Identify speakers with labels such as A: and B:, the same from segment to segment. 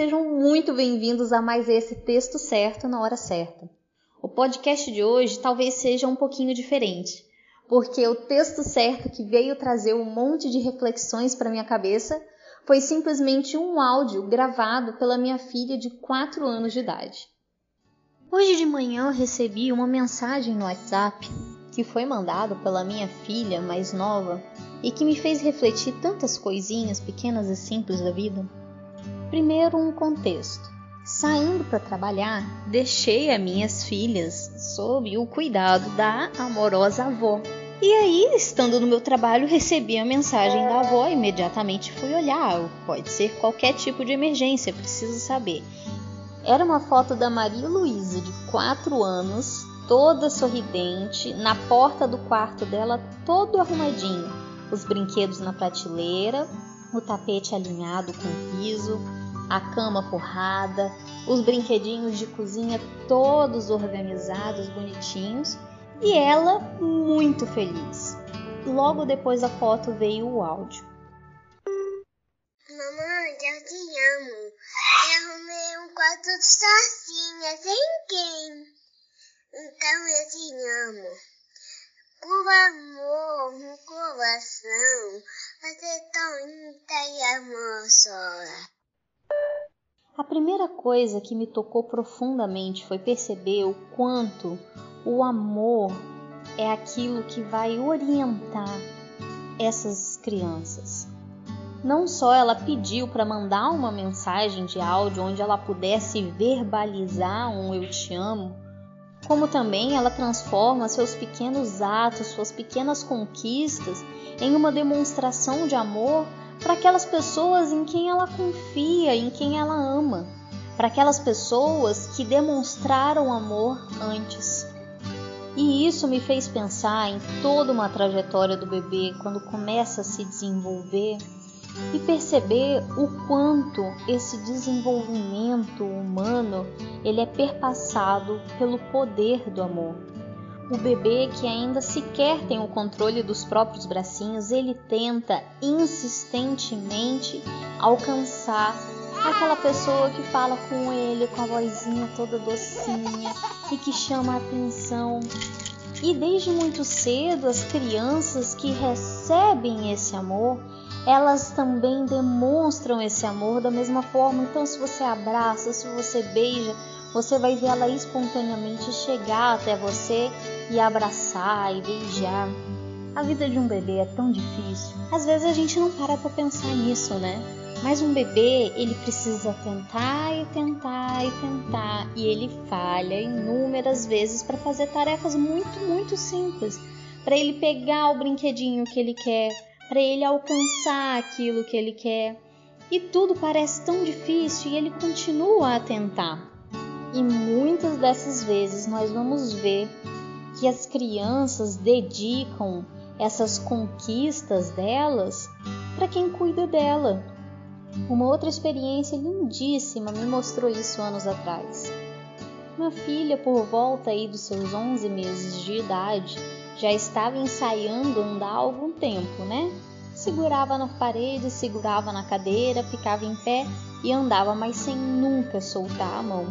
A: Sejam muito bem-vindos a mais esse texto certo na hora certa. O podcast de hoje talvez seja um pouquinho diferente, porque o texto certo que veio trazer um monte de reflexões para minha cabeça foi simplesmente um áudio gravado pela minha filha de 4 anos de idade. Hoje de manhã eu recebi uma mensagem no WhatsApp que foi mandado pela minha filha mais nova e que me fez refletir tantas coisinhas pequenas e simples da vida. Primeiro, um contexto. Saindo para trabalhar, deixei as minhas filhas sob o cuidado da amorosa avó. E aí, estando no meu trabalho, recebi a mensagem da avó e imediatamente fui olhar. Pode ser qualquer tipo de emergência, preciso saber. Era uma foto da Maria Luísa, de 4 anos, toda sorridente, na porta do quarto dela, todo arrumadinho. Os brinquedos na prateleira, o tapete alinhado com o piso, a cama forrada, os brinquedinhos de cozinha todos organizados, bonitinhos, e ela muito feliz. Logo depois da foto veio o áudio.
B: Mamãe, eu te amo. Eu arrumei um quarto sozinha, sem quem. Então eu te amo. Por amor no coração, você é tão linda e amorosa.
A: A primeira coisa que me tocou profundamente foi perceber o quanto o amor é aquilo que vai orientar essas crianças. Não só ela pediu para mandar uma mensagem de áudio onde ela pudesse verbalizar um eu te amo, como também ela transforma seus pequenos atos, suas pequenas conquistas em uma demonstração de amor para aquelas pessoas em quem ela confia, em quem ela ama, para aquelas pessoas que demonstraram amor antes. E isso me fez pensar em toda uma trajetória do bebê quando começa a se desenvolver e perceber o quanto esse desenvolvimento humano ele é perpassado pelo poder do amor. O bebê que ainda sequer tem o controle dos próprios bracinhos, ele tenta insistentemente alcançar aquela pessoa que fala com ele com a vozinha toda docinha e que chama a atenção. E desde muito cedo, as crianças que recebem esse amor, elas também demonstram esse amor da mesma forma. Então, se você abraça, se você beija, você vai ver ela espontaneamente chegar até você e abraçar e beijar. A vida de um bebê é tão difícil. Às vezes a gente não para para pensar nisso, né? Mas um bebê, ele precisa tentar e tentar e tentar, e ele falha inúmeras vezes para fazer tarefas muito, muito simples, para ele pegar o brinquedinho que ele quer, para ele alcançar aquilo que ele quer. E tudo parece tão difícil e ele continua a tentar. E muitas dessas vezes nós vamos ver que as crianças dedicam essas conquistas delas para quem cuida dela. Uma outra experiência lindíssima me mostrou isso anos atrás. Minha filha, por volta aí dos seus 11 meses de idade, já estava ensaiando andar há algum tempo, né? Segurava na parede, segurava na cadeira, ficava em pé e andava, mas sem nunca soltar a mão.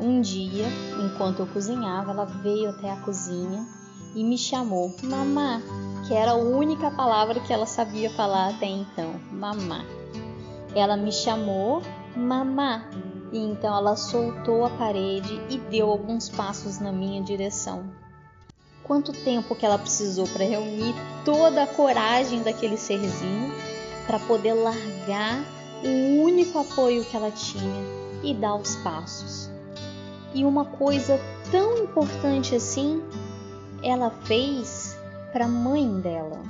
A: Um dia, enquanto eu cozinhava, ela veio até a cozinha e me chamou mamá, que era a única palavra que ela sabia falar até então, mamá. Ela me chamou mamá e então ela soltou a parede e deu alguns passos na minha direção. Quanto tempo que ela precisou para reunir toda a coragem daquele serzinho para poder largar o único apoio que ela tinha e dar os passos e uma coisa tão importante assim ela fez para a mãe dela.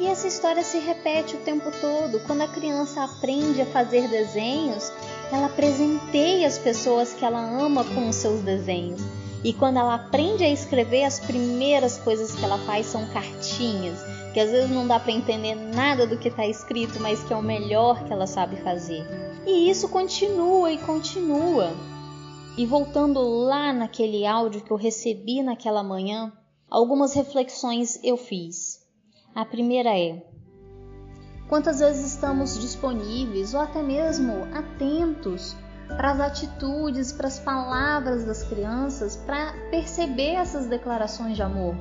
A: E essa história se repete o tempo todo. Quando a criança aprende a fazer desenhos, ela presenteia as pessoas que ela ama com os seus desenhos. E quando ela aprende a escrever, as primeiras coisas que ela faz são cartinhas, que às vezes não dá para entender nada do que está escrito, mas que é o melhor que ela sabe fazer. E isso continua e continua. E voltando lá naquele áudio que eu recebi naquela manhã, algumas reflexões eu fiz. A primeira é: Quantas vezes estamos disponíveis ou até mesmo atentos para as atitudes, para as palavras das crianças, para perceber essas declarações de amor?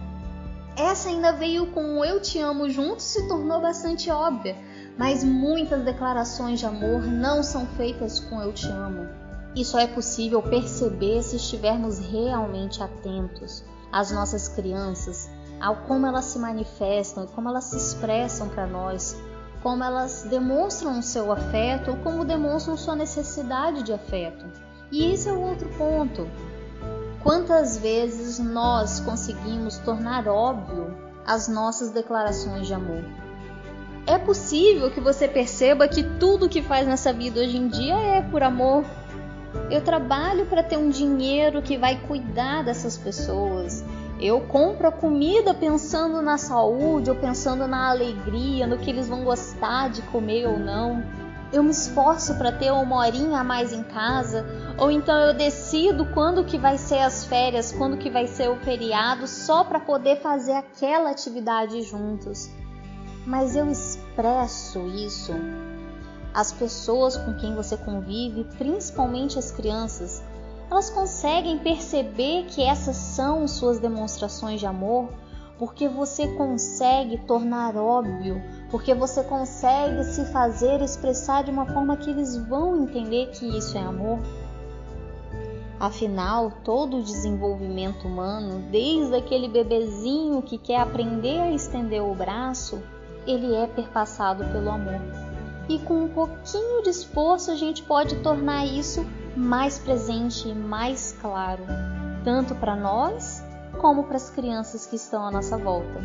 A: Essa ainda veio com o eu te amo junto, se tornou bastante óbvia, mas muitas declarações de amor não são feitas com eu te amo. E só é possível perceber se estivermos realmente atentos às nossas crianças, ao como elas se manifestam e como elas se expressam para nós, como elas demonstram o seu afeto ou como demonstram sua necessidade de afeto. E esse é o outro ponto. Quantas vezes nós conseguimos tornar óbvio as nossas declarações de amor? É possível que você perceba que tudo que faz nessa vida hoje em dia é por amor. Eu trabalho para ter um dinheiro que vai cuidar dessas pessoas, eu compro a comida pensando na saúde ou pensando na alegria, no que eles vão gostar de comer ou não. Eu me esforço para ter uma horinha a mais em casa, ou então eu decido quando que vai ser as férias, quando que vai ser o feriado, só para poder fazer aquela atividade juntos. Mas eu expresso isso. As pessoas com quem você convive, principalmente as crianças, elas conseguem perceber que essas são suas demonstrações de amor porque você consegue tornar óbvio, porque você consegue se fazer expressar de uma forma que eles vão entender que isso é amor. Afinal, todo o desenvolvimento humano, desde aquele bebezinho que quer aprender a estender o braço, ele é perpassado pelo amor. E com um pouquinho de esforço a gente pode tornar isso mais presente e mais claro, tanto para nós como para as crianças que estão à nossa volta.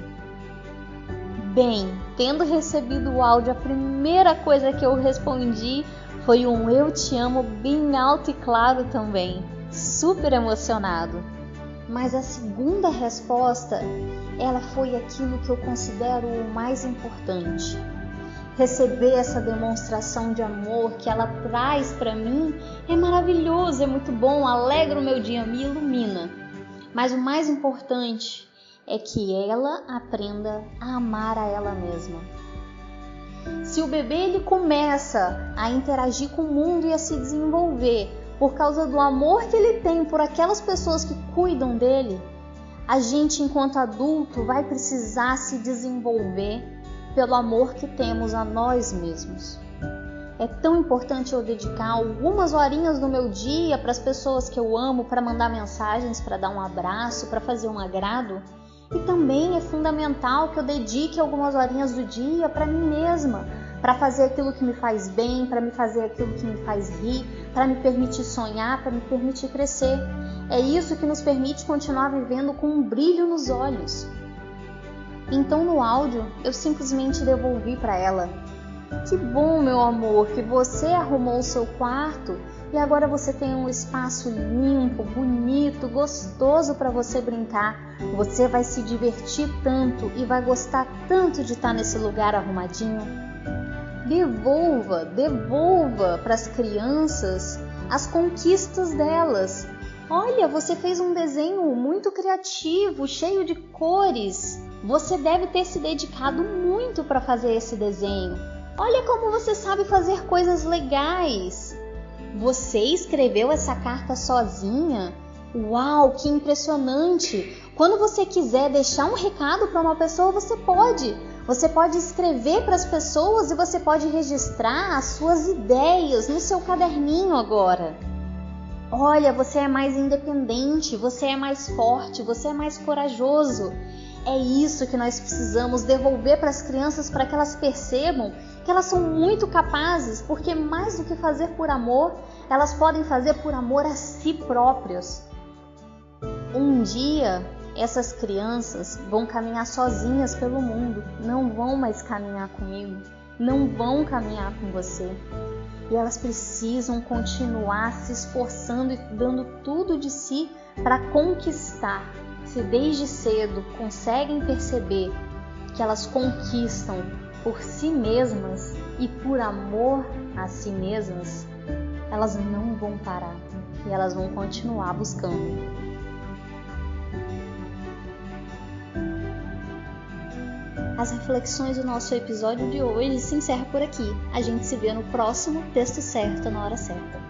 A: Bem, tendo recebido o áudio, a primeira coisa que eu respondi foi um eu te amo bem alto e claro também, super emocionado. Mas a segunda resposta, ela foi aquilo que eu considero o mais importante receber essa demonstração de amor que ela traz para mim é maravilhoso, é muito bom, alegra o meu dia, me ilumina. Mas o mais importante é que ela aprenda a amar a ela mesma. Se o bebê ele começa a interagir com o mundo e a se desenvolver por causa do amor que ele tem por aquelas pessoas que cuidam dele, a gente enquanto adulto vai precisar se desenvolver pelo amor que temos a nós mesmos. É tão importante eu dedicar algumas horinhas do meu dia para as pessoas que eu amo, para mandar mensagens, para dar um abraço, para fazer um agrado. E também é fundamental que eu dedique algumas horinhas do dia para mim mesma, para fazer aquilo que me faz bem, para me fazer aquilo que me faz rir, para me permitir sonhar, para me permitir crescer. É isso que nos permite continuar vivendo com um brilho nos olhos. Então no áudio eu simplesmente devolvi para ela: Que bom, meu amor, que você arrumou o seu quarto e agora você tem um espaço limpo, bonito, gostoso para você brincar. Você vai se divertir tanto e vai gostar tanto de estar nesse lugar arrumadinho. Devolva, devolva para as crianças as conquistas delas. Olha, você fez um desenho muito criativo, cheio de cores. Você deve ter se dedicado muito para fazer esse desenho. Olha como você sabe fazer coisas legais. Você escreveu essa carta sozinha? Uau, que impressionante! Quando você quiser deixar um recado para uma pessoa, você pode. Você pode escrever para as pessoas e você pode registrar as suas ideias no seu caderninho agora. Olha, você é mais independente, você é mais forte, você é mais corajoso. É isso que nós precisamos devolver para as crianças para que elas percebam que elas são muito capazes, porque mais do que fazer por amor, elas podem fazer por amor a si próprias. Um dia, essas crianças vão caminhar sozinhas pelo mundo, não vão mais caminhar comigo, não vão caminhar com você. E elas precisam continuar se esforçando e dando tudo de si para conquistar se desde cedo conseguem perceber que elas conquistam por si mesmas e por amor a si mesmas, elas não vão parar e elas vão continuar buscando. As reflexões do nosso episódio de hoje se encerram por aqui. A gente se vê no próximo texto certo na hora certa.